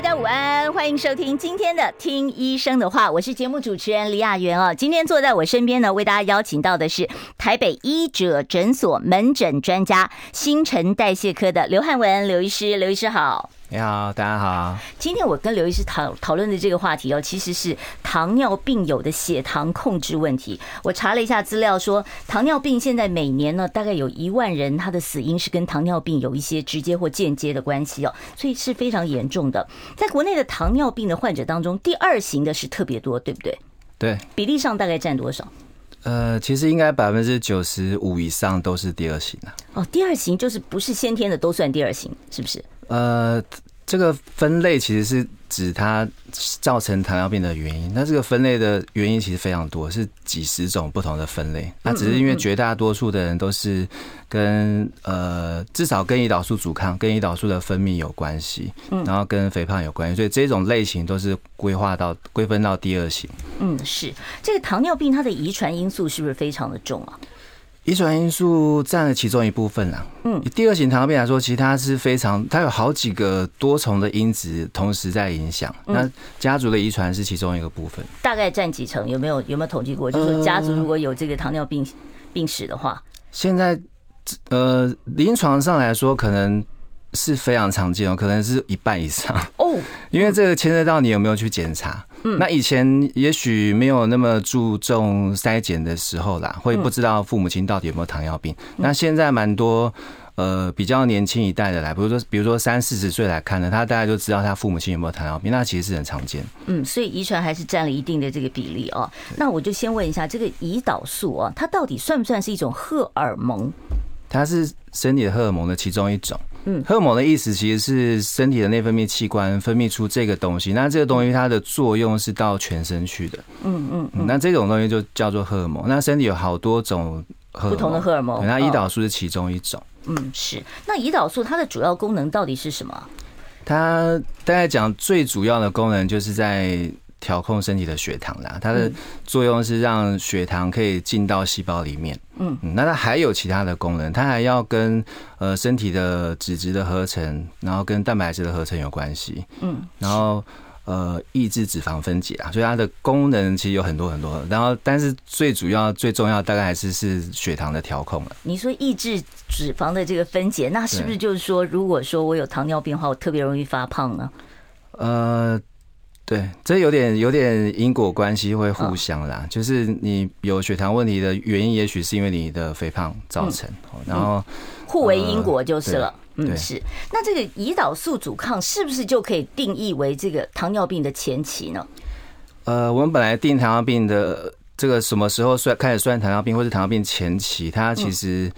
大家午安，欢迎收听今天的《听医生的话》，我是节目主持人李雅媛哦。今天坐在我身边呢，为大家邀请到的是台北医者诊所门诊专家、新陈代谢科的刘汉文刘医师，刘医师好。你好，大家好。今天我跟刘医师讨讨论的这个话题哦，其实是糖尿病友的血糖控制问题。我查了一下资料，说糖尿病现在每年呢，大概有一万人他的死因是跟糖尿病有一些直接或间接的关系哦，所以是非常严重的。在国内的糖尿病的患者当中，第二型的是特别多，对不对？对，比例上大概占多少？呃，其实应该百分之九十五以上都是第二型啊。哦，第二型就是不是先天的都算第二型，是不是？呃，这个分类其实是指它造成糖尿病的原因。那这个分类的原因其实非常多，是几十种不同的分类。那只是因为绝大多数的人都是跟呃至少跟胰岛素阻抗、跟胰岛素的分泌有关系，然后跟肥胖有关系，所以这种类型都是规划到归分到第二型。嗯，是这个糖尿病它的遗传因素是不是非常的重啊？遗传因素占了其中一部分啦。嗯，第二型糖尿病来说，其实它是非常，它有好几个多重的因子同时在影响。那家族的遗传是其中一个部分。大概占几成？有没有有没有统计过？就是说家族如果有这个糖尿病病史的话，现在呃，临床上来说，可能是非常常见哦，可能是一半以上哦。因为这个牵涉到你有没有去检查。嗯，那以前也许没有那么注重筛检的时候啦，会不知道父母亲到底有没有糖尿病。那现在蛮多呃比较年轻一代的来，比如说比如说三四十岁来看呢，他大概就知道他父母亲有没有糖尿病，那其实是很常见。嗯，所以遗传还是占了一定的这个比例哦。那我就先问一下，这个胰岛素啊，它到底算不算是一种荷尔蒙？它是身体的荷尔蒙的其中一种。嗯，荷尔蒙的意思其实是身体的内分泌器官分泌出这个东西，那这个东西它的作用是到全身去的。嗯嗯，嗯，那这种东西就叫做荷尔蒙。那身体有好多种不同的荷尔蒙，那胰岛素是其中一种。嗯，是。那胰岛素它的主要功能到底是什么？它大概讲最主要的功能就是在。调控身体的血糖啦，它的作用是让血糖可以进到细胞里面。嗯，那它还有其他的功能，它还要跟呃身体的脂质的合成，然后跟蛋白质的合成有关系。嗯，然后呃抑制脂肪分解啊，所以它的功能其实有很多很多。然后，但是最主要、最重要大概还是是血糖的调控了。你说抑制脂肪的这个分解，那是不是就是说，如果说我有糖尿病的话，我特别容易发胖呢？呃。对，这有点有点因果关系会互相啦，就是你有血糖问题的原因，也许是因为你的肥胖造成，然后互为因果就是了。嗯，是。那这个胰岛素阻抗是不是就可以定义为这个糖尿病的前期呢？呃，我们本来定糖尿病的这个什么时候算开始算糖尿病，或是糖尿病前期，它其实。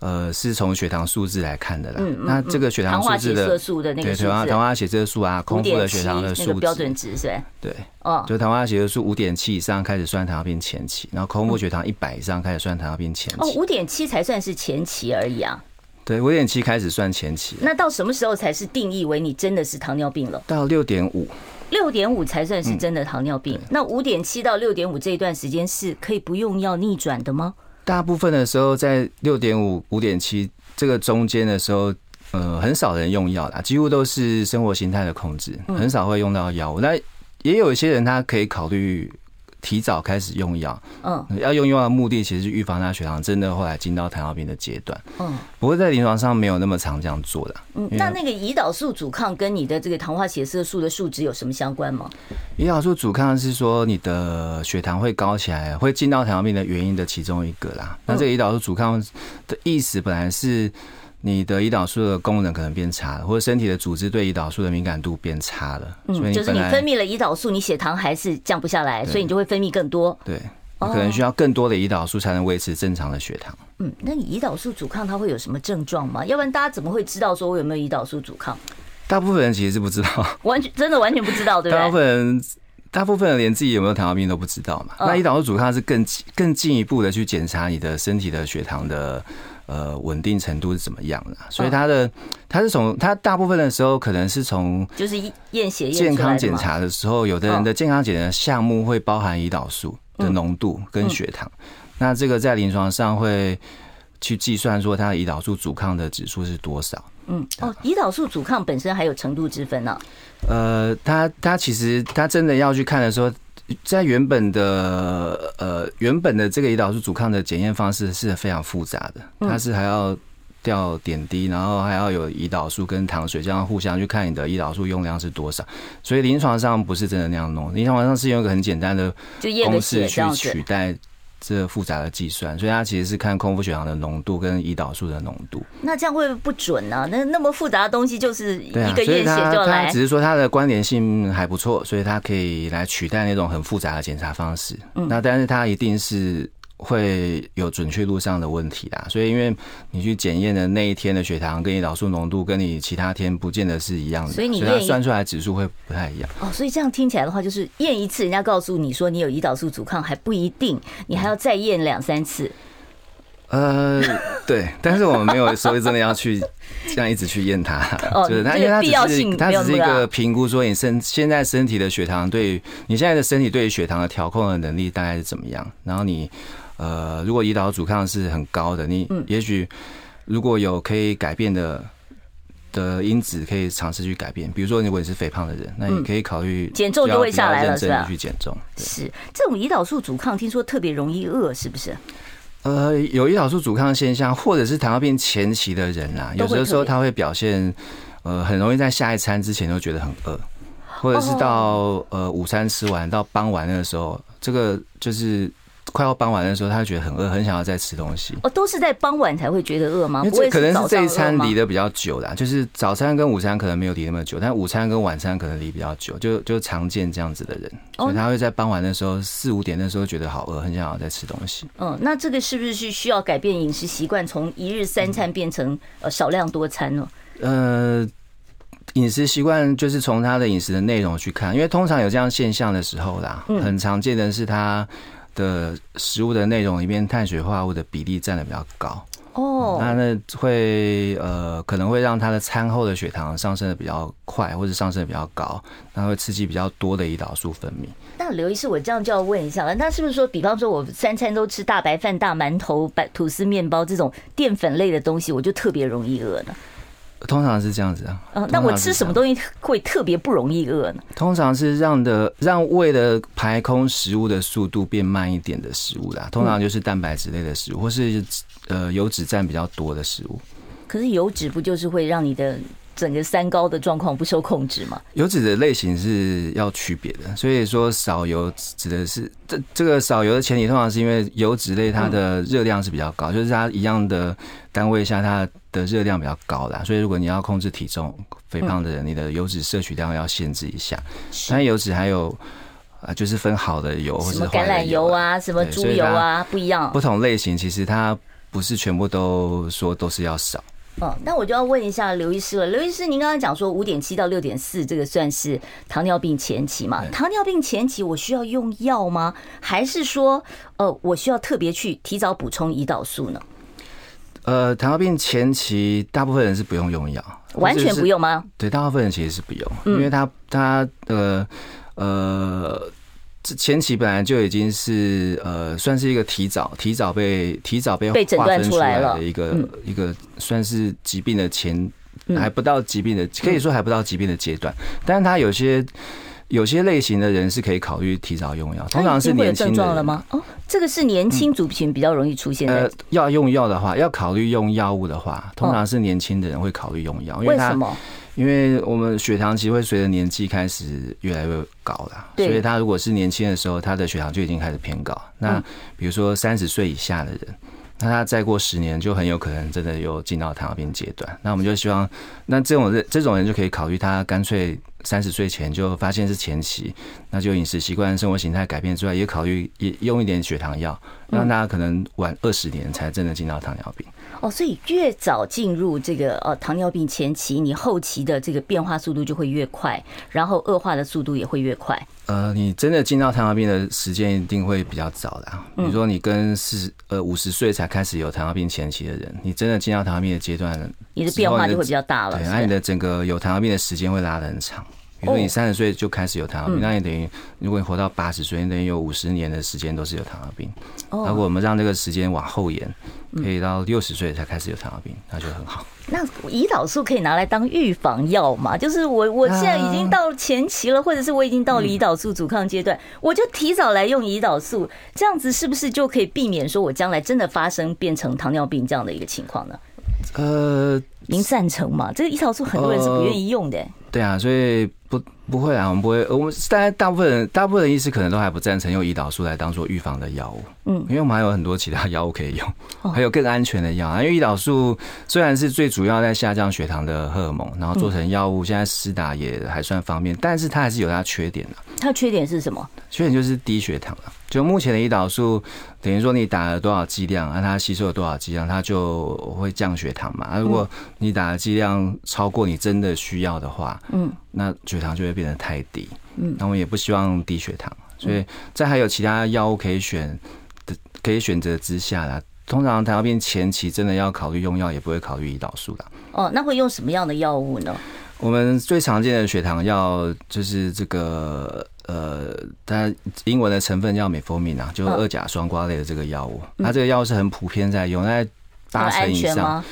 呃，是从血糖数字来看的啦。嗯，那这个血糖数字的，对，糖化糖化血色素啊，空腹的血糖的数字，标准值是吧？对，哦，就糖化血色素五点七以上开始算糖尿病前期，然后空腹血糖一百以上开始算糖尿病前期。哦，五点七才算是前期而已啊。对，五点七开始算前期。那到什么时候才是定义为你真的是糖尿病了？到六点五，六点五才算是真的糖尿病。那五点七到六点五这一段时间是可以不用药逆转的吗？大部分的时候，在六点五、五点七这个中间的时候，呃，很少人用药啦，几乎都是生活形态的控制，很少会用到药物。那也有一些人，他可以考虑。提早开始用药，嗯，要用药的目的其实是预防他血糖真的后来进到糖尿病的阶段，嗯，不过在临床上没有那么常这样做的。嗯，那那个胰岛素阻抗跟你的这个糖化血色素的数值有什么相关吗？胰岛素阻抗是说你的血糖会高起来，会进到糖尿病的原因的其中一个啦。那这个胰岛素阻抗的意思本来是。你的胰岛素的功能可能变差了，或者身体的组织对胰岛素的敏感度变差了。嗯，所以就是你分泌了胰岛素，你血糖还是降不下来，所以你就会分泌更多。对，你可能需要更多的胰岛素才能维持正常的血糖。嗯，那你胰岛素阻抗它会有什么症状吗？要不然大家怎么会知道说我有没有胰岛素阻抗？大部分人其实是不知道，完全真的完全不知道，对不对？大部分人，大部分人连自己有没有糖尿病都不知道嘛。那胰岛素阻抗是更更进一步的去检查你的身体的血糖的。呃稳定程度是怎么样的。所以它的它是从它大部分的时候可能是从就是验血健康检查的时候，有的人的健康检查项目会包含胰岛素的浓度跟血糖，那这个在临床上会去计算说它的胰岛素阻抗的指数是多少。嗯。哦，胰岛素阻抗本身还有程度之分呢、啊。呃，他他其实他真的要去看的时候，在原本的呃原本的这个胰岛素阻抗的检验方式是非常复杂的，它是还要吊点滴，然后还要有胰岛素跟糖水这样互相去看你的胰岛素用量是多少，所以临床上不是真的那样弄，临床上是用一个很简单的公式去取代。这复杂的计算，所以它其实是看空腹血糖的浓度跟胰岛素的浓度。那这样会不会不准呢？那那么复杂的东西就是一个验血就来。只是说它的关联性还不错，所以它可以来取代那种很复杂的检查方式。那但是它一定是。会有准确度上的问题啦，所以因为你去检验的那一天的血糖跟胰岛素浓度，跟你其他天不见得是一样的，所以你算出来指数会不太一样。哦，所以这样听起来的话，就是验一次，人家告诉你说你有胰岛素阻抗还不一定，你还要再验两三次。呃，对，但是我们没有说真的要去这样一直去验它，就是它，因为它只是它只是一个评估，说你身现在身体的血糖对于你现在的身体对于血糖的调控的能力大概是怎么样，然后你。呃，如果胰岛阻抗是很高的，你也许如果有可以改变的的因子，可以尝试去改变。比如说，如果你是肥胖的人，那你可以考虑减重就会下来了，是吧？去减重是这种胰岛素阻抗，听说特别容易饿，是不是？呃，有胰岛素阻抗现象，或者是糖尿病前期的人啊，有的时候他会表现呃，很容易在下一餐之前就觉得很饿，或者是到呃午餐吃完到傍晚那个时候，这个就是。快要傍晚的时候，他觉得很饿，很想要再吃东西。哦，都是在傍晚才会觉得饿吗？因为可能是这一餐离得比较久啦，就是早餐跟午餐可能没有离那么久，但午餐跟晚餐可能离比较久，就就常见这样子的人，所以他会在傍晚的时候四五点的时候觉得好饿，很想要再吃东西。嗯，那这个是不是是需要改变饮食习惯，从一日三餐变成呃少量多餐呢？呃，饮食习惯就是从他的饮食的内容去看，因为通常有这样现象的时候啦，很常见的是他。的食物的内容里面，碳水化合物的比例占的比较高哦，那那会呃可能会让他的餐后的血糖上升的比较快，或者上升的比较高，那会刺激比较多的胰岛素分泌。那刘医师，我这样就要问一下了，那是不是说，比方说我三餐都吃大白饭、大馒头、白吐司、面包这种淀粉类的东西，我就特别容易饿呢？通常是这样子啊。嗯，那我吃什么东西会特别不容易饿呢？通常是让的让胃的排空食物的速度变慢一点的食物啦。通常就是蛋白质类的食物，或是呃油脂占比较多的食物。可是油脂不就是会让你的整个三高的状况不受控制吗？油脂的类型是要区别的，所以说少油指的是这这个少油的前提，通常是因为油脂类它的热量是比较高，就是它一样的单位下它。的热量比较高啦，所以如果你要控制体重肥胖的人，你的油脂摄取量要限制一下。但油脂还有啊，就是分好的油或者橄榄油啊，什么猪油啊，不一样。不同类型其实它不是全部都说都是要少。哦，那我就要问一下刘医师了。刘医师，您刚刚讲说五点七到六点四，这个算是糖尿病前期嘛？糖尿病前期我需要用药吗？还是说呃，我需要特别去提早补充胰岛素呢？呃，糖尿病前期大部分人是不用用药，完全不用吗？对，大部分人其实是不用，因为他他呃呃，这前期本来就已经是呃，算是一个提早提早被提早被诊断出来的一个一个算是疾病的前还不到疾病的，可以说还不到疾病的阶段，但是他有些。有些类型的人是可以考虑提早用药，通常是年轻的了吗？哦，这个是年轻族群比较容易出现的。呃，要用药的话，要考虑用药物的话，通常是年轻的人会考虑用药，因为他，因为我们血糖其实会随着年纪开始越来越高了，所以他如果是年轻的时候，他的血糖就已经开始偏高。那比如说三十岁以下的人。那他再过十年，就很有可能真的又进到糖尿病阶段。那我们就希望，那这种人这种人就可以考虑，他干脆三十岁前就发现是前期，那就饮食习惯、生活形态改变之外，也考虑也用一点血糖药，让大家可能晚二十年才真的进到糖尿病。哦，所以越早进入这个呃糖尿病前期，你后期的这个变化速度就会越快，然后恶化的速度也会越快。呃，你真的进到糖尿病的时间一定会比较早的。比如说，你跟四呃五十岁才开始有糖尿病前期的人，你真的进到糖尿病的阶段，你的变化就会比较大了。对，那你的整个有糖尿病的时间会拉得很长。比如说你三十岁就开始有糖尿病，那你等于如果你活到八十岁，你等于有五十年的时间都是有糖尿病。如果我们让这个时间往后延，可以到六十岁才开始有糖尿病，那就很好。那胰岛素可以拿来当预防药吗？就是我我现在已经到前期了，或者是我已经到了胰岛素阻抗阶段，我就提早来用胰岛素，这样子是不是就可以避免说我将来真的发生变成糖尿病这样的一个情况呢？呃，您赞成吗？这个胰岛素很多人是不愿意用的。对啊，所以不不会啊，我们不会。我们大家大部分人，大部分人医师可能都还不赞成用胰岛素来当做预防的药物。嗯，因为我们还有很多其他药物可以用，还有更安全的药啊。因为胰岛素虽然是最主要在下降血糖的荷尔蒙，然后做成药物，现在施打也还算方便，但是它还是有它缺点的。它的缺点是什么？缺点就是低血糖了。就目前的胰岛素，等于说你打了多少剂量，啊，它吸收了多少剂量，它就会降血糖嘛。啊，如果你打的剂量超过你真的需要的话，嗯，那血糖就会变得太低。嗯，那我们也不希望低血糖，所以在还有其他药物可以选的可以选择之下啦，通常糖尿病前期真的要考虑用药，也不会考虑胰岛素的。哦，那会用什么样的药物呢？我们最常见的血糖药就是这个。呃，它英文的成分叫美福明啊，就是二甲双胍类的这个药物，它这个药物是很普遍在用，在八成以上，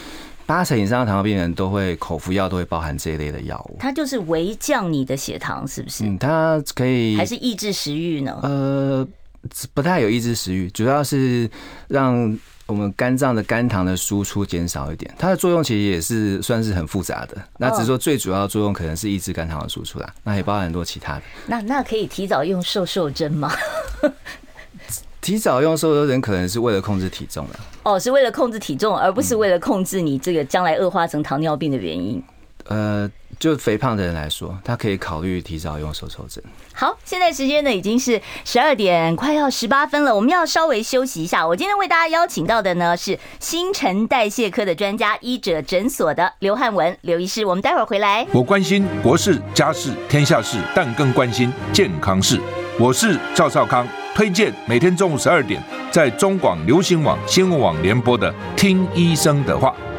八成以上的糖尿病人都会口服药都会包含这一类的药物。它就是微降你的血糖，是不是？嗯，它可以还是抑制食欲呢？呃，不太有抑制食欲，主要是让。我们肝脏的肝糖的输出减少一点，它的作用其实也是算是很复杂的。那只是说最主要的作用可能是抑制肝糖的输出啦，那也包含很多其他的。那那可以提早用瘦瘦针吗？提早用瘦瘦针可能是为了控制体重了。哦，是为了控制体重，而不是为了控制你这个将来恶化成糖尿病的原因。呃。就肥胖的人来说，他可以考虑提早用手抽针。好，现在时间呢已经是十二点快要十八分了，我们要稍微休息一下。我今天为大家邀请到的呢是新陈代谢科的专家医者诊所的刘汉文刘医师，我们待会儿回来。我关心国事、家事、天下事，但更关心健康事。我是赵少康，推荐每天中午十二点在中广流行网新闻网联播的《听医生的话》。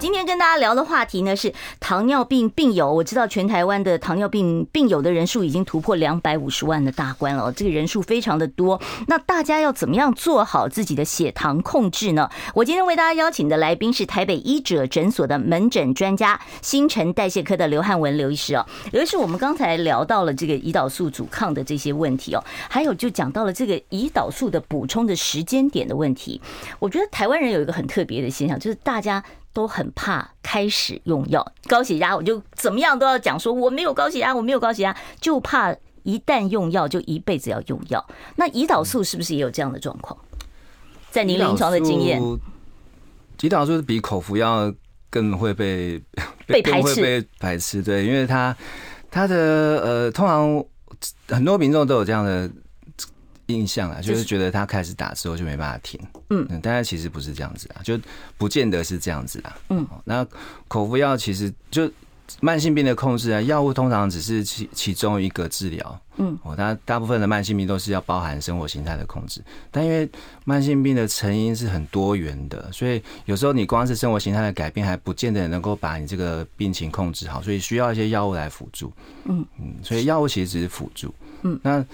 今天跟大家聊的话题呢是糖尿病病友。我知道全台湾的糖尿病病友的人数已经突破两百五十万的大关了，这个人数非常的多。那大家要怎么样做好自己的血糖控制呢？我今天为大家邀请的来宾是台北医者诊所的门诊专家、新陈代谢科的刘汉文刘医师哦。刘医师，我们刚才聊到了这个胰岛素阻抗的这些问题哦，还有就讲到了这个胰岛素的补充的时间点的问题。我觉得台湾人有一个很特别的现象，就是大家。都很怕开始用药，高血压我就怎么样都要讲说我没有高血压，我没有高血压，就怕一旦用药就一辈子要用药。那胰岛素是不是也有这样的状况？在您临床的经验，胰岛素是比口服药更会被被排斥，被排斥。对，因为它它的呃，通常很多民众都有这样的。印象啊，就是觉得他开始打之后就没办法停，嗯，但是其实不是这样子啊，就不见得是这样子啊，嗯，那口服药其实就慢性病的控制啊，药物通常只是其其中一个治疗，嗯，哦，它大部分的慢性病都是要包含生活形态的控制，但因为慢性病的成因是很多元的，所以有时候你光是生活形态的改变还不见得能够把你这个病情控制好，所以需要一些药物来辅助，嗯。嗯，所以药物其实只是辅助，嗯，那。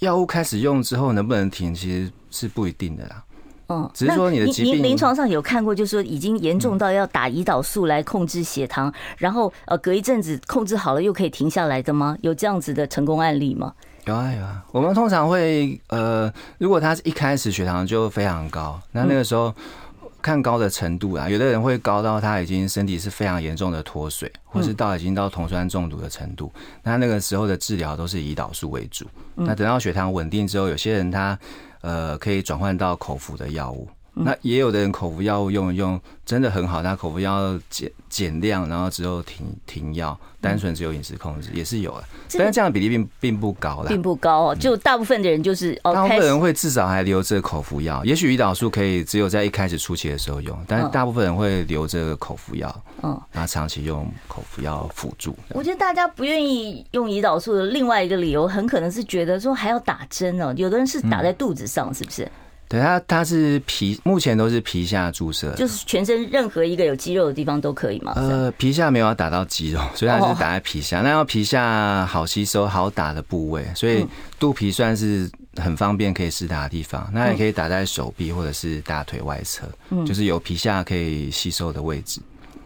药物开始用之后能不能停，其实是不一定的啦。嗯，只是说你的疾病，您临床上有看过，就是说已经严重到要打胰岛素来控制血糖，然后呃隔一阵子控制好了又可以停下来的吗？有这样子的成功案例吗？有啊有啊，我们通常会呃，如果他一开始血糖就非常高，那那个时候。看高的程度啊，有的人会高到他已经身体是非常严重的脱水，或是到已经到酮酸中毒的程度。那那个时候的治疗都是胰岛素为主。那等到血糖稳定之后，有些人他呃可以转换到口服的药物，那也有的人口服药物用一用真的很好，他口服药减减量，然后之后停停药，单纯只有饮食控制也是有的，但是这样的比例并并不高啦，并不高哦。就大部分的人就是，大部分人会至少还留着口服药，也许胰岛素可以只有在一开始初期的时候用，但是大部分人会留着口服药，嗯，然后长期用口服药辅助。我觉得大家不愿意用胰岛素的另外一个理由，很可能是觉得说还要打针哦，有的人是打在肚子上，是不是？对，它它是皮，目前都是皮下注射，就是全身任何一个有肌肉的地方都可以吗？呃，皮下没有要打到肌肉，所以它是打在皮下。那要皮下好吸收、好打的部位，所以肚皮算是很方便可以施打的地方。那也可以打在手臂或者是大腿外侧，就是有皮下可以吸收的位置。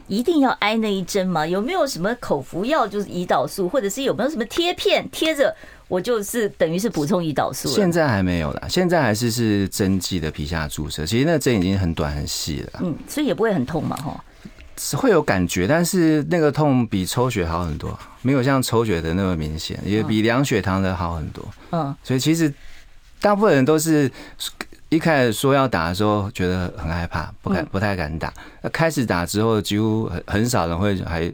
一定要挨那一针吗？有没有什么口服药就是胰岛素，或者是有没有什么贴片贴着？我就是等于是补充胰岛素，现在还没有啦，现在还是是针剂的皮下注射，其实那个针已经很短很细了，嗯，所以也不会很痛嘛，哈，会有感觉，但是那个痛比抽血好很多，没有像抽血的那么明显，也比量血糖的好很多，嗯，所以其实大部分人都是一开始说要打的时候觉得很害怕，不敢不太敢打，那开始打之后，几乎很很少人会还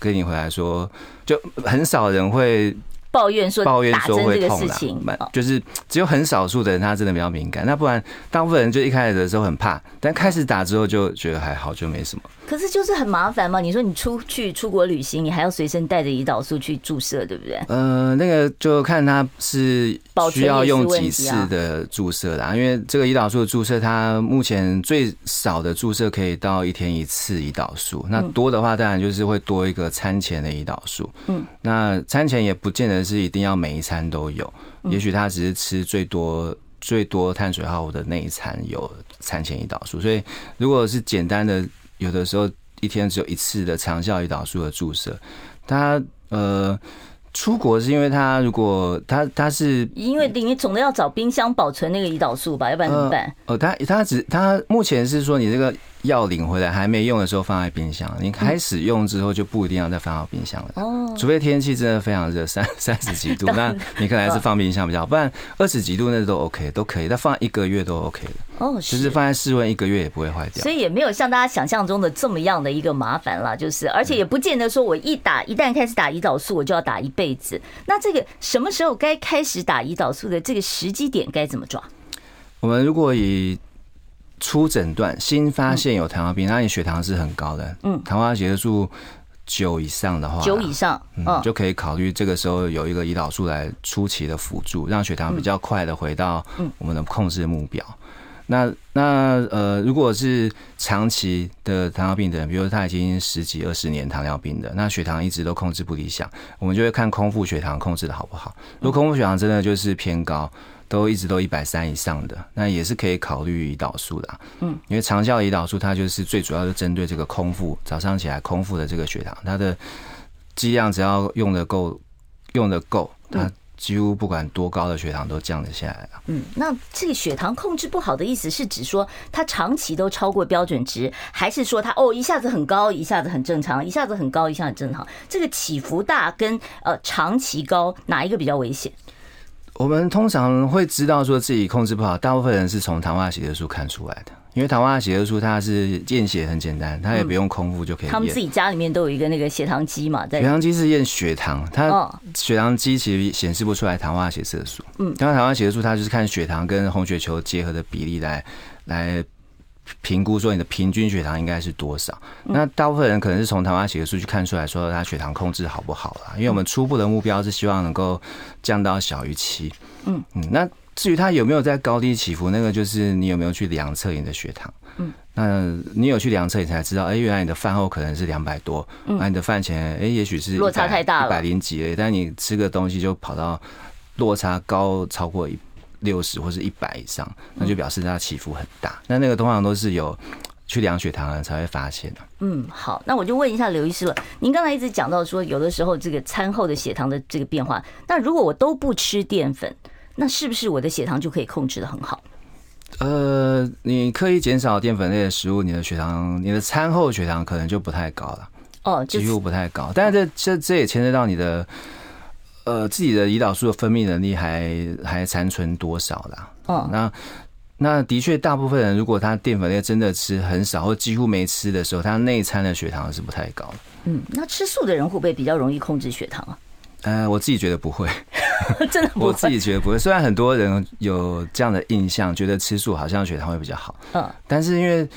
跟你回来说，就很少人会。抱怨说抱怨说会痛啦，就是只有很少数的人他真的比较敏感，那不然大部分人就一开始的时候很怕，但开始打之后就觉得还好，就没什么。可是就是很麻烦嘛，你说你出去出国旅行，你还要随身带着胰岛素去注射，对不对？呃，那个就看他是需要用几次的注射啦，因为这个胰岛素的注射，它目前最少的注射可以到一天一次胰岛素，那多的话当然就是会多一个餐前的胰岛素。嗯，那餐前也不见得是一定要每一餐都有，也许他只是吃最多最多碳水化合物的那一餐有餐前胰岛素，所以如果是简单的。有的时候一天只有一次的长效胰岛素的注射，他呃出国是因为他如果他他是因为你总得要找冰箱保存那个胰岛素吧，要不然怎么办？哦，他他只他目前是说你这个。药领回来还没用的时候放在冰箱，你开始用之后就不一定要再放到冰箱了。哦，除非天气真的非常热，三三十几度，那你可能还是放冰箱比较好，不然二十几度那都 OK，都可以，但放一个月都 OK 的。哦，就是放在室温一个月也不会坏掉。所以也没有像大家想象中的这么样的一个麻烦啦，就是而且也不见得说我一打一旦开始打胰岛素我就要打一辈子。那这个什么时候该开始打胰岛素的这个时机点该怎么抓？我们如果以初诊断新发现有糖尿病，那你血糖是很高的，嗯，糖化血色素九以上的话，九以上，嗯，就可以考虑这个时候有一个胰岛素来初期的辅助，让血糖比较快的回到我们的控制目标。那那呃，如果是长期的糖尿病的人，比如说他已经十几二十年糖尿病的，那血糖一直都控制不理想，我们就会看空腹血糖控制的好不好。如果空腹血糖真的就是偏高。都一直都一百三以上的，那也是可以考虑胰岛素的。嗯，因为长效胰岛素它就是最主要是针对这个空腹早上起来空腹的这个血糖，它的剂量只要用的够，用的够，它几乎不管多高的血糖都降得下来了。嗯，那这个血糖控制不好的意思是指说它长期都超过标准值，还是说它哦一下子很高，一下子很正常，一下子很高，一下子很正常？这个起伏大跟呃长期高哪一个比较危险？我们通常会知道说自己控制不好，大部分人是从糖化血色素看出来的，因为糖化血色素它是验血很简单，它也不用空腹就可以验。他们自己家里面都有一个那个血糖机嘛，在血糖机是验血糖，它血糖机其实显示不出来糖化血色素。嗯，糖化血色素它就是看血糖跟红血球结合的比例来来。评估说你的平均血糖应该是多少？那大部分人可能是从糖化血色素去看出来说他血糖控制好不好啦。因为我们初步的目标是希望能够降到小于七。嗯嗯，那至于他有没有在高低起伏，那个就是你有没有去量测你的血糖。嗯，那你有去量测，你才知道，哎，原来你的饭后可能是两百多，那你的饭前，哎，也许是落差太大了，一百零几了，但你吃个东西就跑到落差高超过一。六十或是一百以上，那就表示它起伏很大。那那个通常都是有去量血糖的才会发现的。嗯，好，那我就问一下刘医师了。您刚才一直讲到说，有的时候这个餐后的血糖的这个变化，那如果我都不吃淀粉，那是不是我的血糖就可以控制的很好？呃，你刻意减少淀粉类的食物，你的血糖，你的餐后血糖可能就不太高了。哦，几乎不太高。但是这这这也牵涉到你的。呃，自己的胰岛素的分泌能力还还残存多少啦？哦，那那的确，大部分人如果他淀粉类真的吃很少或几乎没吃的时候，他内餐的血糖是不太高的。嗯，那吃素的人会不会比较容易控制血糖啊？呃，我自己觉得不会，真的不会，我自己觉得不会。虽然很多人有这样的印象，觉得吃素好像血糖会比较好，嗯，但是因为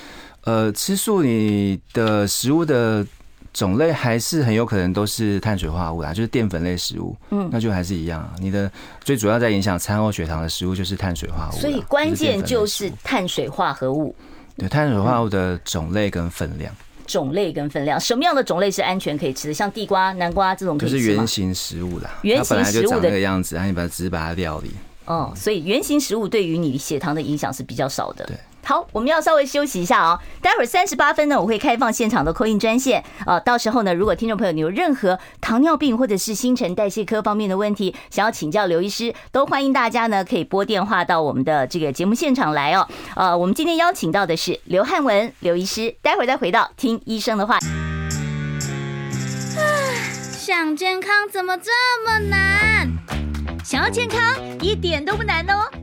呃，吃素你的食物的。种类还是很有可能都是碳水化合物啊，就是淀粉类食物，嗯，那就还是一样。啊你的最主要在影响餐后血糖的食物就是碳水化合物，所以关键就是碳水化合物。对，碳水化合物的种类跟分量，种类跟分量，什么样的种类是安全可以吃的？像地瓜、南瓜这种可以吃？就是圆形食物啦，圆形食物的那个样子，然后你把它只是把它料理。哦，所以圆形食物对于你血糖的影响是比较少的。对。好，我们要稍微休息一下哦。待会儿三十八分呢，我会开放现场的 call in 专线啊。到时候呢，如果听众朋友你有任何糖尿病或者是新陈代谢科方面的问题，想要请教刘医师，都欢迎大家呢可以拨电话到我们的这个节目现场来哦。呃，我们今天邀请到的是刘汉文刘医师，待会儿再回到听医生的话。想健康怎么这么难？想要健康一点都不难哦。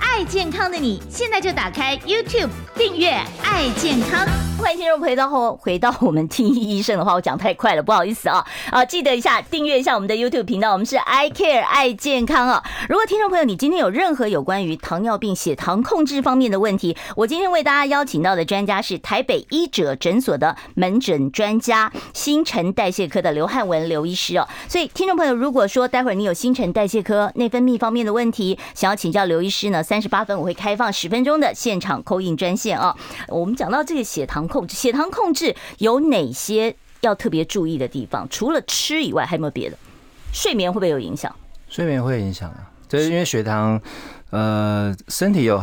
爱健康的你，现在就打开 YouTube 订阅“爱健康”。欢迎听众回到后，回到我们听医生的话，我讲太快了，不好意思啊啊！记得一下订阅一下我们的 YouTube 频道，我们是 I Care 爱健康啊。如果听众朋友你今天有任何有关于糖尿病血糖控制方面的问题，我今天为大家邀请到的专家是台北医者诊所的门诊专家，新陈代谢科的刘汉文刘医师哦。所以听众朋友，如果说待会儿你有新陈代谢科内分泌方面的问题，想要请教刘医师呢，三十八分我会开放十分钟的现场 call in 专线啊。我们讲到这个血糖。控制血糖控制有哪些要特别注意的地方？除了吃以外，还有没有别的？睡眠会不会有影响？睡眠会影响啊，就是因为血糖，呃，身体有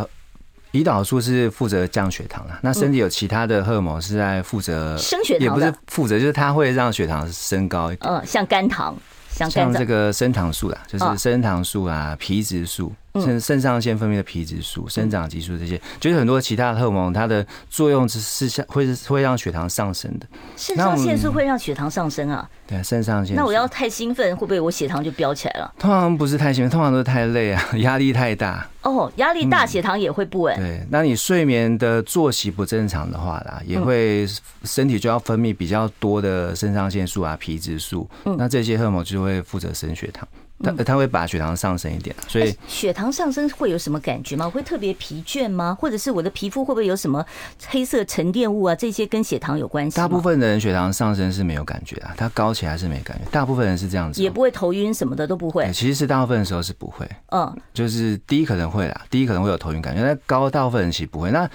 胰岛素是负责降血糖的，那身体有其他的荷尔蒙是在负责升血糖，也不是负责，就是它会让血糖升高一点。嗯，像肝糖，像像这个升糖素啦，就是升糖素啊，皮质素。肾肾上腺分泌的皮质素、生长激素这些，就是很多其他的荷尔蒙，它的作用是是像会是会让血糖上升的。肾上腺素会让血糖上升啊？对，肾上腺。那我要太兴奋，会不会我血糖就飙起来了？通常不是太兴奋，通常都是太累啊，压力太大。哦，压力大，血糖也会不稳。对，那你睡眠的作息不正常的话啦，也会身体就要分泌比较多的肾上腺素啊、皮质素，那这些荷尔蒙就会负责升血糖。它它会把血糖上升一点，所以血糖上升会有什么感觉吗？会特别疲倦吗？或者是我的皮肤会不会有什么黑色沉淀物啊？这些跟血糖有关系？大部分的人血糖上升是没有感觉啊，它高起来是没感觉。大部分人是这样子，也不会头晕什么的都不会。其实是大部分的时候是不会，嗯，就是低可能会啦，低可能会有头晕感觉，但高大部分人其实不会。那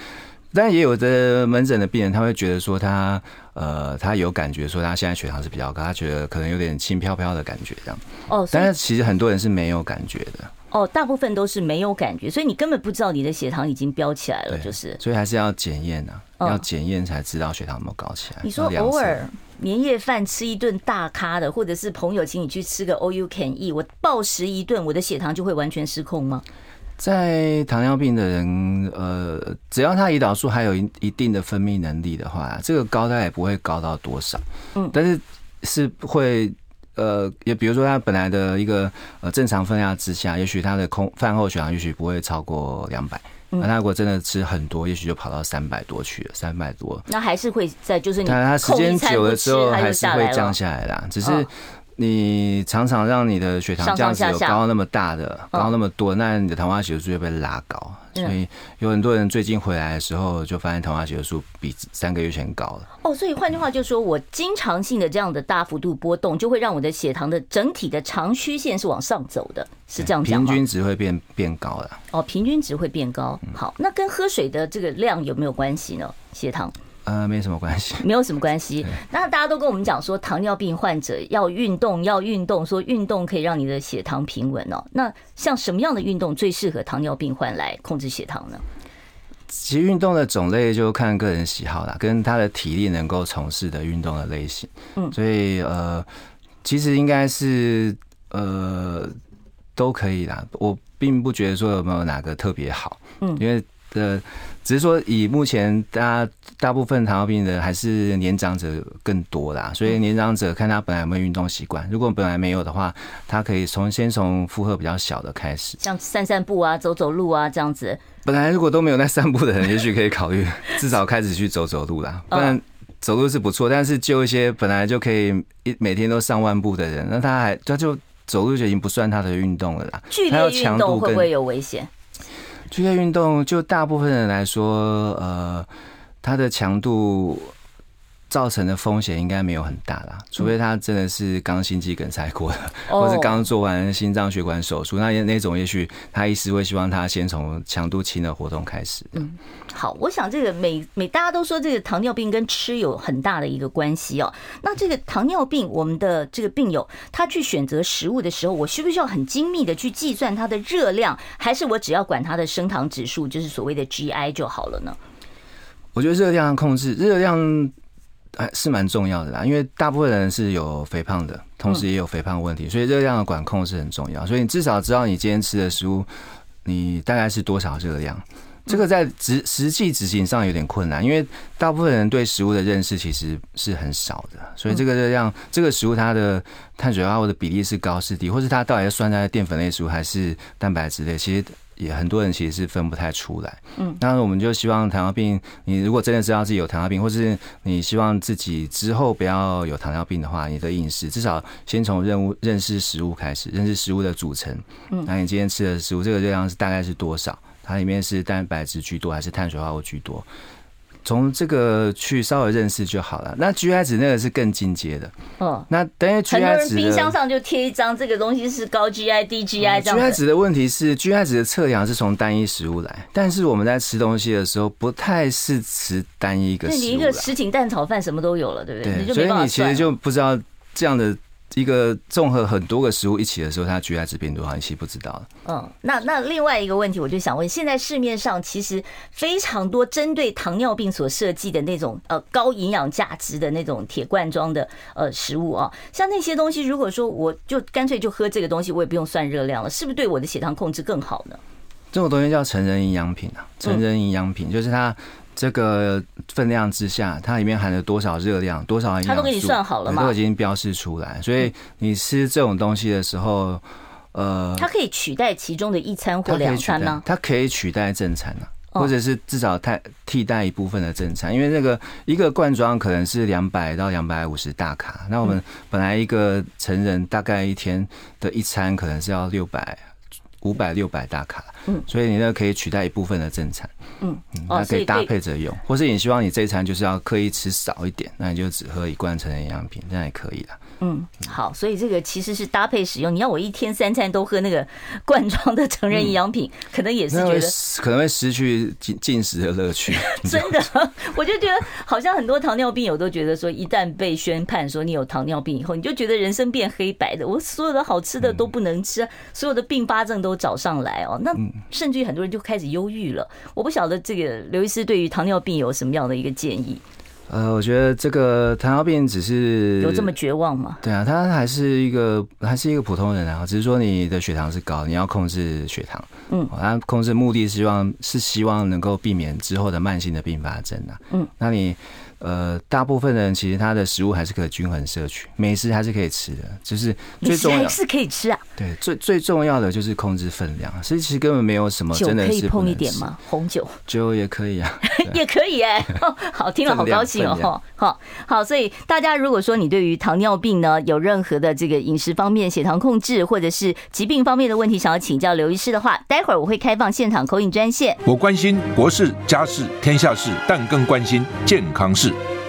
但也有的门诊的病人他会觉得说他。呃，他有感觉说他现在血糖是比较高，他觉得可能有点轻飘飘的感觉这样。哦，但是其实很多人是没有感觉的。哦，大部分都是没有感觉，所以你根本不知道你的血糖已经飙起来了，就是。所以还是要检验啊，要检验才知道血糖有没有高起来。你说偶尔年夜饭吃一顿大咖的，或者是朋友请你去吃个 all you can eat，我暴食一顿，我的血糖就会完全失控吗？在糖尿病的人，呃，只要他胰岛素还有一一定的分泌能力的话，这个高大概也不会高到多少。嗯，但是是会，呃，也比如说他本来的一个呃正常分量之下，也许他的空饭后血糖也许不会超过两百。那他如果真的吃很多，也许就跑到三百多去了，三百多。那还是会在就是你他他时间久了之后还是会降下来啦，只是。你常常让你的血糖这样子有高那么大的，高那么多，那你的糖化血素就会被拉高。所以有很多人最近回来的时候，就发现糖化血素比三个月前高了。哦，所以换句话就是说，我经常性的这样的大幅度波动，就会让我的血糖的整体的长曲线是往上走的，是这样讲吗？平均值会变变高了。哦，平均值会变高。好，那跟喝水的这个量有没有关系呢？血糖？呃，没什么关系，没有什么关系。那大家都跟我们讲说，糖尿病患者要运动，要运动，说运动可以让你的血糖平稳哦。那像什么样的运动最适合糖尿病患来控制血糖呢？其实运动的种类就看个人喜好啦，跟他的体力能够从事的运动的类型。嗯，所以呃，其实应该是呃都可以啦。我。并不觉得说有没有哪个特别好，嗯，因为呃，只是说以目前大家大部分糖尿病的还是年长者更多啦，所以年长者看他本来有没有运动习惯，如果本来没有的话，他可以从先从负荷比较小的开始，像散散步啊、走走路啊这样子。本来如果都没有在散步的人，也许可以考虑至少开始去走走路啦。不然走路是不错，但是就一些本来就可以一每天都上万步的人，那他还他就走路就已经不算他的运动了啦。剧烈运动会不会有危险？剧烈运动就大部分人来说，呃，它的强度。造成的风险应该没有很大啦，除非他真的是刚心肌梗塞过的，或者刚做完心脏血管手术，那那种也许他医师会希望他先从强度轻的活动开始。嗯，好，我想这个每每大家都说这个糖尿病跟吃有很大的一个关系哦。那这个糖尿病，我们的这个病友他去选择食物的时候，我需不需要很精密的去计算它的热量，还是我只要管它的升糖指数，就是所谓的 GI 就好了呢？我觉得热量控制热量。还是蛮重要的啦，因为大部分人是有肥胖的，同时也有肥胖问题，所以热量的管控是很重要。所以你至少知道你今天吃的食物，你大概是多少热量。这个在执实际执行上有点困难，因为大部分人对食物的认识其实是很少的，所以这个热量，这个食物它的碳水化合物的比例是高是低，或是它到底是算在淀粉类食物还是蛋白质类，其实。也很多人其实是分不太出来，嗯，那我们就希望糖尿病，你如果真的知道自己有糖尿病，或是你希望自己之后不要有糖尿病的话，你的饮食至少先从任务认识食物开始，认识食物的组成，嗯，那你今天吃的食物这个热量是大概是多少？它里面是蛋白质居多还是碳水化合物居多？从这个去稍微认识就好了。那 GI 值那个是更进阶的。嗯，那等于 GI 值，冰箱上就贴一张这个东西是高 GI、低 GI 这样。GI 值的问题是，GI 值的测量是从单一食物来，但是我们在吃东西的时候不太是吃单一个食物。你一个什锦蛋炒饭什么都有了，对不对？对，所以你其实就不知道这样的。一个综合很多个食物一起的时候，它 GI 值变多少，你其实不知道。嗯，那那另外一个问题，我就想问：现在市面上其实非常多针对糖尿病所设计的那种呃高营养价值的那种铁罐装的呃食物啊，像那些东西，如果说我就干脆就喝这个东西，我也不用算热量了，是不是对我的血糖控制更好呢？这种东西叫成人营养品啊，成人营养品就是它。这个分量之下，它里面含了多少热量，多少营养素，它都给你算好了嘛？都已经标示出来。所以你吃这种东西的时候，呃，它可以取代其中的一餐或两餐吗？它可以取代正餐呢，或者是至少替替代一部分的正餐。因为那个一个罐装可能是两百到两百五十大卡，那我们本来一个成人大概一天的一餐可能是要六百。五百六百大卡，嗯，所以你那可以取代一部分的正餐，嗯，那可以搭配着用，或是你希望你这一餐就是要刻意吃少一点，那你就只喝一罐成人营养品，这样也可以了。嗯，好，所以这个其实是搭配使用。你要我一天三餐都喝那个罐装的成人营养品，可能也是觉得可能会失去进进食的乐趣。真的，我就觉得好像很多糖尿病友都觉得说，一旦被宣判说你有糖尿病以后，你就觉得人生变黑白的，我所有的好吃的都不能吃，所有的并发症都找上来哦。那甚至于很多人就开始忧郁了。我不晓得这个刘医师对于糖尿病有什么样的一个建议。呃，我觉得这个糖尿病只是有这么绝望吗？对啊，他还是一个还是一个普通人啊，只是说你的血糖是高，你要控制血糖。嗯，他控制目的是希望是希望能够避免之后的慢性的并发症啊。嗯，那你。呃，大部分人其实他的食物还是可以均衡摄取，美食还是可以吃的，就是最重要是可以吃啊。对，最最重要的就是控制分量，所以其实根本没有什么真的是可以碰一点吗？红酒酒也可以啊，也可以哎、欸。好，听了好高兴哦。好好，所以大家如果说你对于糖尿病呢有任何的这个饮食方面、血糖控制或者是疾病方面的问题，想要请教刘医师的话，待会儿我会开放现场口音专线。我关心国事、家事、天下事，但更关心健康事。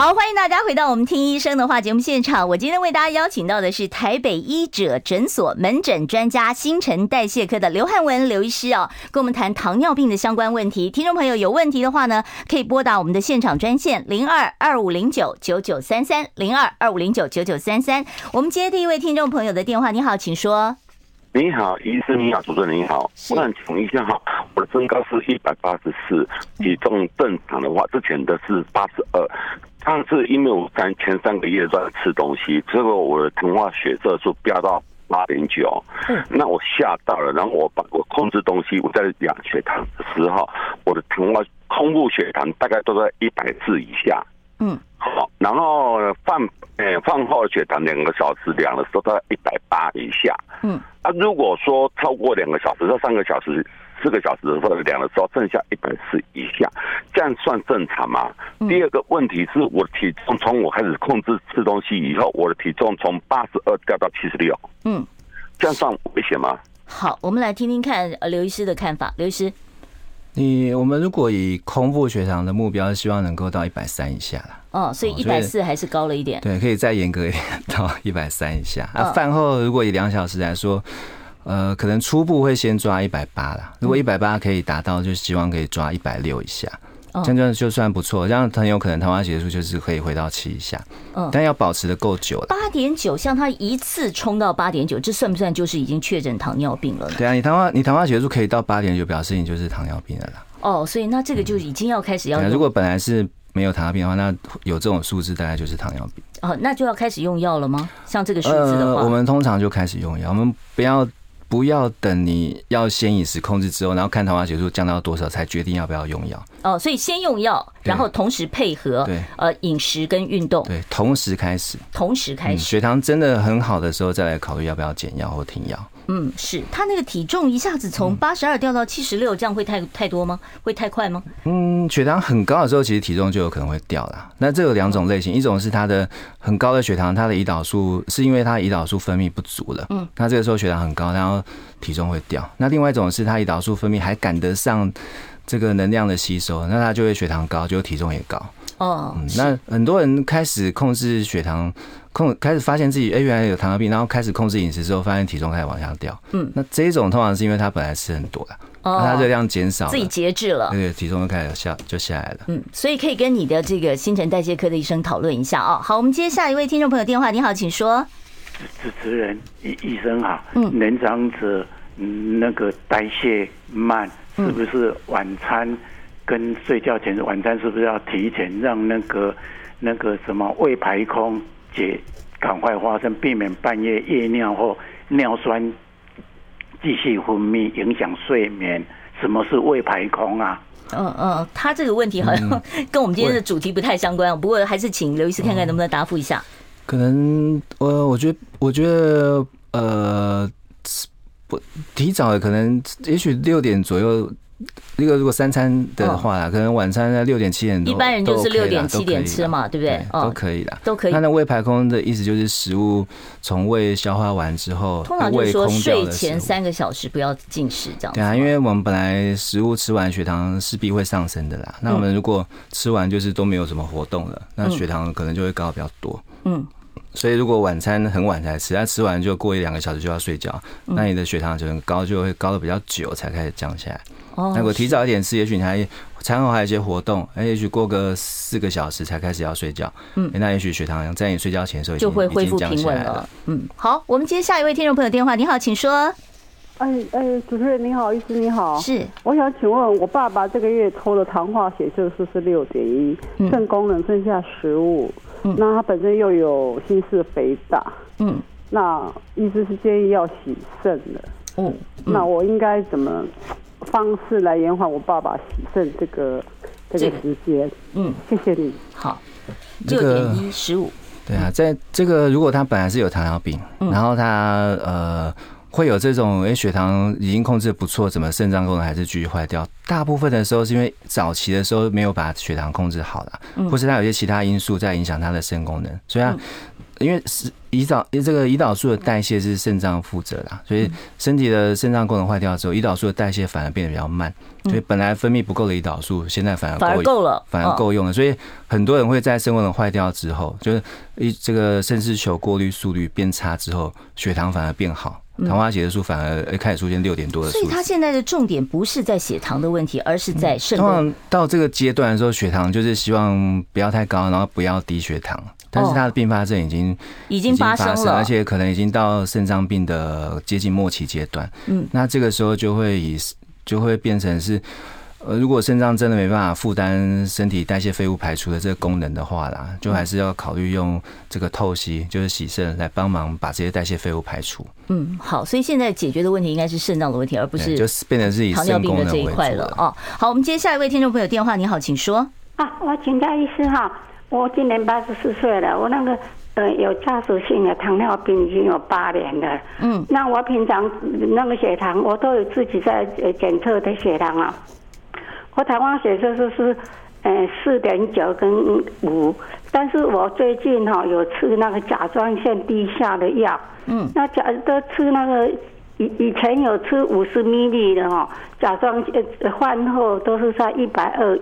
好，欢迎大家回到我们听医生的话节目现场。我今天为大家邀请到的是台北医者诊所门诊专家、新陈代谢科的刘汉文刘医师哦，跟我们谈糖尿病的相关问题。听众朋友有问题的话呢，可以拨打我们的现场专线零二二五零九九九三三零二二五零九九九三三。我们接第一位听众朋友的电话，你好，请说。你好，医生你好，主持人你好，我想请问一下哈，我的身高是一百八十四，体重正常的话，之前的是八十二，但是因为我三前三个月都在吃东西，结果我的糖化血色素飙到八点九，那我吓到了，然后我把我控制东西，我在量血糖的时候，我的糖化空腹血糖大概都在一百四以下，嗯，好，然后饭。哎，饭后血糖两个小时量的时候，在一百八以下。嗯，啊，如果说超过两个小时到三个小时、四个小时的时候量的时候，剩下一百四以下，这样算正常吗？嗯、第二个问题是我的体重从我开始控制吃东西以后，我的体重从八十二掉到七十六。嗯，这样算危险吗？好，我们来听听看呃刘医师的看法。刘医师，你我们如果以空腹血糖的目标，希望能够到一百三以下了。哦，所以一百四还是高了一点。对，可以再严格一点，到一百三以下。啊，饭后如果以两小时来说，呃，可能初步会先抓一百八啦。如果一百八可以达到，就希望可以抓一百六以下，这样就算不错。这样很有可能糖化血素就是可以回到七以下。嗯，但要保持的够久了。八点九，像他一次冲到八点九，这算不算就是已经确诊糖尿病了呢？对啊，你糖化你糖化血素可以到八点九，表示你就是糖尿病了啦。哦，所以那这个就已经要开始要。如果本来是。没有糖尿病的话，那有这种数字大概就是糖尿病哦。那就要开始用药了吗？像这个数字的话，呃，我们通常就开始用药。我们不要不要等你要先饮食控制之后，然后看糖化血素降到多少才决定要不要用药。哦，所以先用药，然后同时配合对呃饮食跟运动，对，同时开始，同时开始，嗯，血糖真的很好的时候再来考虑要不要减药或停药。嗯，是他那个体重一下子从八十二掉到七十六，这样会太太多吗？会太快吗？嗯，血糖很高的时候，其实体重就有可能会掉了。那这有两种类型，一种是他的很高的血糖，他的胰岛素是因为他胰岛素分泌不足了。嗯，那这个时候血糖很高，然后体重会掉。那另外一种是他胰岛素分泌还赶得上这个能量的吸收，那他就会血糖高，就体重也高。哦，嗯，那很多人开始控制血糖。控开始发现自己哎，原来有糖尿病，然后开始控制饮食之后，发现体重开始往下掉。嗯，那这一种通常是因为他本来吃很多了，哦，那他热量减少，自己节制了，对，体重就开始下就下来了。嗯，所以可以跟你的这个新陈代谢科的医生讨论一下哦。好，我们接下一位听众朋友电话，你好，请说。主持人医医生好，嗯，年长者那个代谢慢，是不是晚餐跟睡觉前晚餐是不是要提前让那个那个什么胃排空？解赶快发生，避免半夜夜尿或尿酸继续分泌，影响睡眠。什么是胃排空啊？嗯嗯，他这个问题好像跟我们今天的主题不太相关。不过还是请刘医师看看能不能答复一下。可能呃我觉得我觉得呃不提早的可能也许六点左右。那个如果三餐的话，可能晚餐在六点七点多，一般人就是六点七点吃嘛，对不对？都可以的，都可以。那那胃排空的意思就是食物从胃消化完之后，通常就是说睡前三个小时不要进食，这样。对啊，因为我们本来食物吃完血糖势必会上升的啦。那我们如果吃完就是都没有什么活动了，那血糖可能就会高比较多。嗯。所以如果晚餐很晚才吃，那吃完就过一两个小时就要睡觉，那你的血糖就很高，就会高的比较久才开始降下来。那如果提早一点吃，也许你还餐后还有一些活动，哎，也许过个四个小时才开始要睡觉，嗯，那也许血糖在你睡觉前的时候就会恢复平稳了。嗯，好，我们接下一位听众朋友电话，你好，请说。哎哎，主持人你好，医师你好，是，我想请问我爸爸这个月抽的糖化血色素是六点一，肾功能剩下十五，那他本身又有心室肥大，嗯，那医师是建议要洗肾的，嗯，那我应该怎么？方式来延缓我爸爸洗肾这个这个时间，嗯，谢谢你。好，六点一十五。对啊，在这个如果他本来是有糖尿病，然后他呃会有这种诶血糖已经控制不错，怎么肾脏功能还是继续坏掉？大部分的时候是因为早期的时候没有把血糖控制好了，或是他有些其他因素在影响他的肾功能，所以他。因为是胰岛，这个胰岛素的代谢是肾脏负责的，所以身体的肾脏功能坏掉之后，胰岛素的代谢反而变得比较慢，所以本来分泌不够的胰岛素，现在反而反而够了，反而够用了。所以很多人会在肾功能坏掉之后，就是一这个肾丝球过滤速率变差之后，血糖反而变好，糖化血色素反而开始出现六点多的。所以他现在的重点不是在血糖的问题，而是在肾。通常到这个阶段的时候，血糖就是希望不要太高，然后不要低血糖。但是他的并发症已经已经发生了，而且可能已经到肾脏病的接近末期阶段。嗯，那这个时候就会以就会变成是，呃，如果肾脏真的没办法负担身体代谢废物排出的这个功能的话啦，就还是要考虑用这个透析，就是洗肾来帮忙把这些代谢废物排除。嗯，好，所以现在解决的问题应该是肾脏的问题，而不是就是变成是以糖尿病的这一块了哦。好，我们接下一位听众朋友电话，你好，请说。啊，我请教医师哈。我今年八十四岁了，我那个呃有家族性的糖尿病已经有八年了。嗯，那我平常那个血糖我都有自己在呃检测的血糖啊。我台湾血色素是呃四点九跟五，但是我最近哈有吃那个甲状腺低下的药。嗯，那甲都吃那个以以前有吃五十 ml 的哈，甲状腺饭后都是在一百二。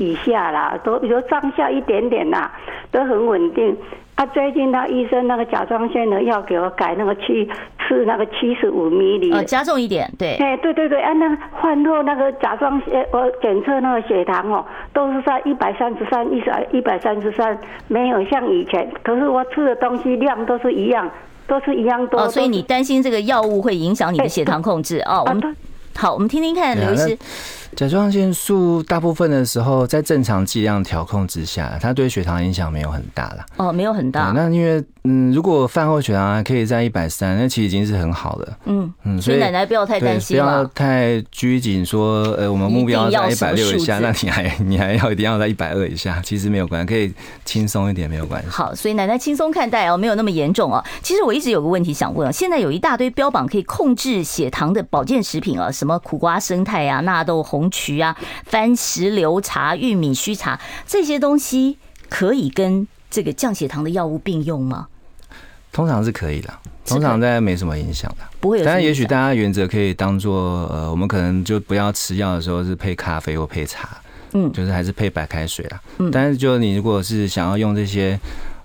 以下啦，都比如上下一点点啦，都很稳定。啊，最近他医生那个甲状腺的药给我改那个七，吃那个七十五米粒，呃，加重一点，对。哎，对对对，啊，那饭后那个甲状腺，我检测那个血糖哦，都是在一百三十三，一百一百三十三，没有像以前。可是我吃的东西量都是一样，都是一样多。哦，所以你担心这个药物会影响你的血糖控制哦？我们好，我们听听看刘医师。甲状腺素大部分的时候在正常剂量调控之下，它对血糖影响没有很大了。哦，没有很大。那因为嗯，如果饭后血糖还可以在一百三，那其实已经是很好了。嗯嗯，所以奶奶不要太担心，不要太拘谨，说呃，我们目标在一百六以下，那你还 你还要一定要在一百二以下，其实没有关系，可以轻松一点，没有关系。好，所以奶奶轻松看待哦，没有那么严重哦。其实我一直有个问题想问，现在有一大堆标榜可以控制血糖的保健食品啊，什么苦瓜生态啊、纳豆红曲啊。番石榴茶、玉米须茶这些东西可以跟这个降血糖的药物并用吗？通常是可以的，通常大家没什么影响的，不会有。但也许大家原则可以当做呃，我们可能就不要吃药的时候是配咖啡或配茶，嗯，就是还是配白开水啦。嗯，但是就你如果是想要用这些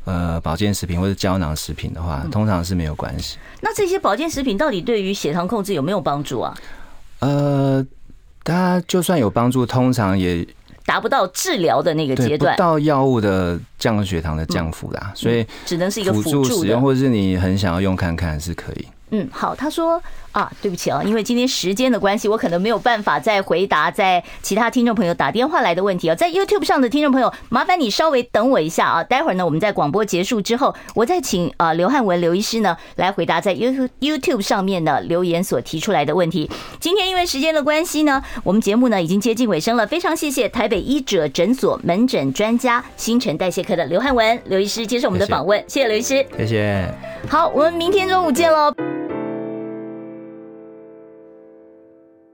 呃保健食品或者胶囊食品的话，通常是没有关系。那这些保健食品到底对于血糖控制有没有帮助啊？呃。它就算有帮助，通常也达不到治疗的那个阶段，不到药物的降血糖的降幅啦，所以只能是一个辅助使用，或者是你很想要用看看是可以。嗯，好，他说啊，对不起啊，因为今天时间的关系，我可能没有办法再回答在其他听众朋友打电话来的问题啊。在 YouTube 上的听众朋友，麻烦你稍微等我一下啊，待会儿呢，我们在广播结束之后，我再请啊刘汉文刘医师呢来回答在 YouTube YouTube 上面的留言所提出来的问题。今天因为时间的关系呢，我们节目呢已经接近尾声了，非常谢谢台北医者诊所门诊专家新陈代谢科的刘汉文刘医师接受我们的访问，谢谢刘医师，谢谢。好，我们明天中午见喽。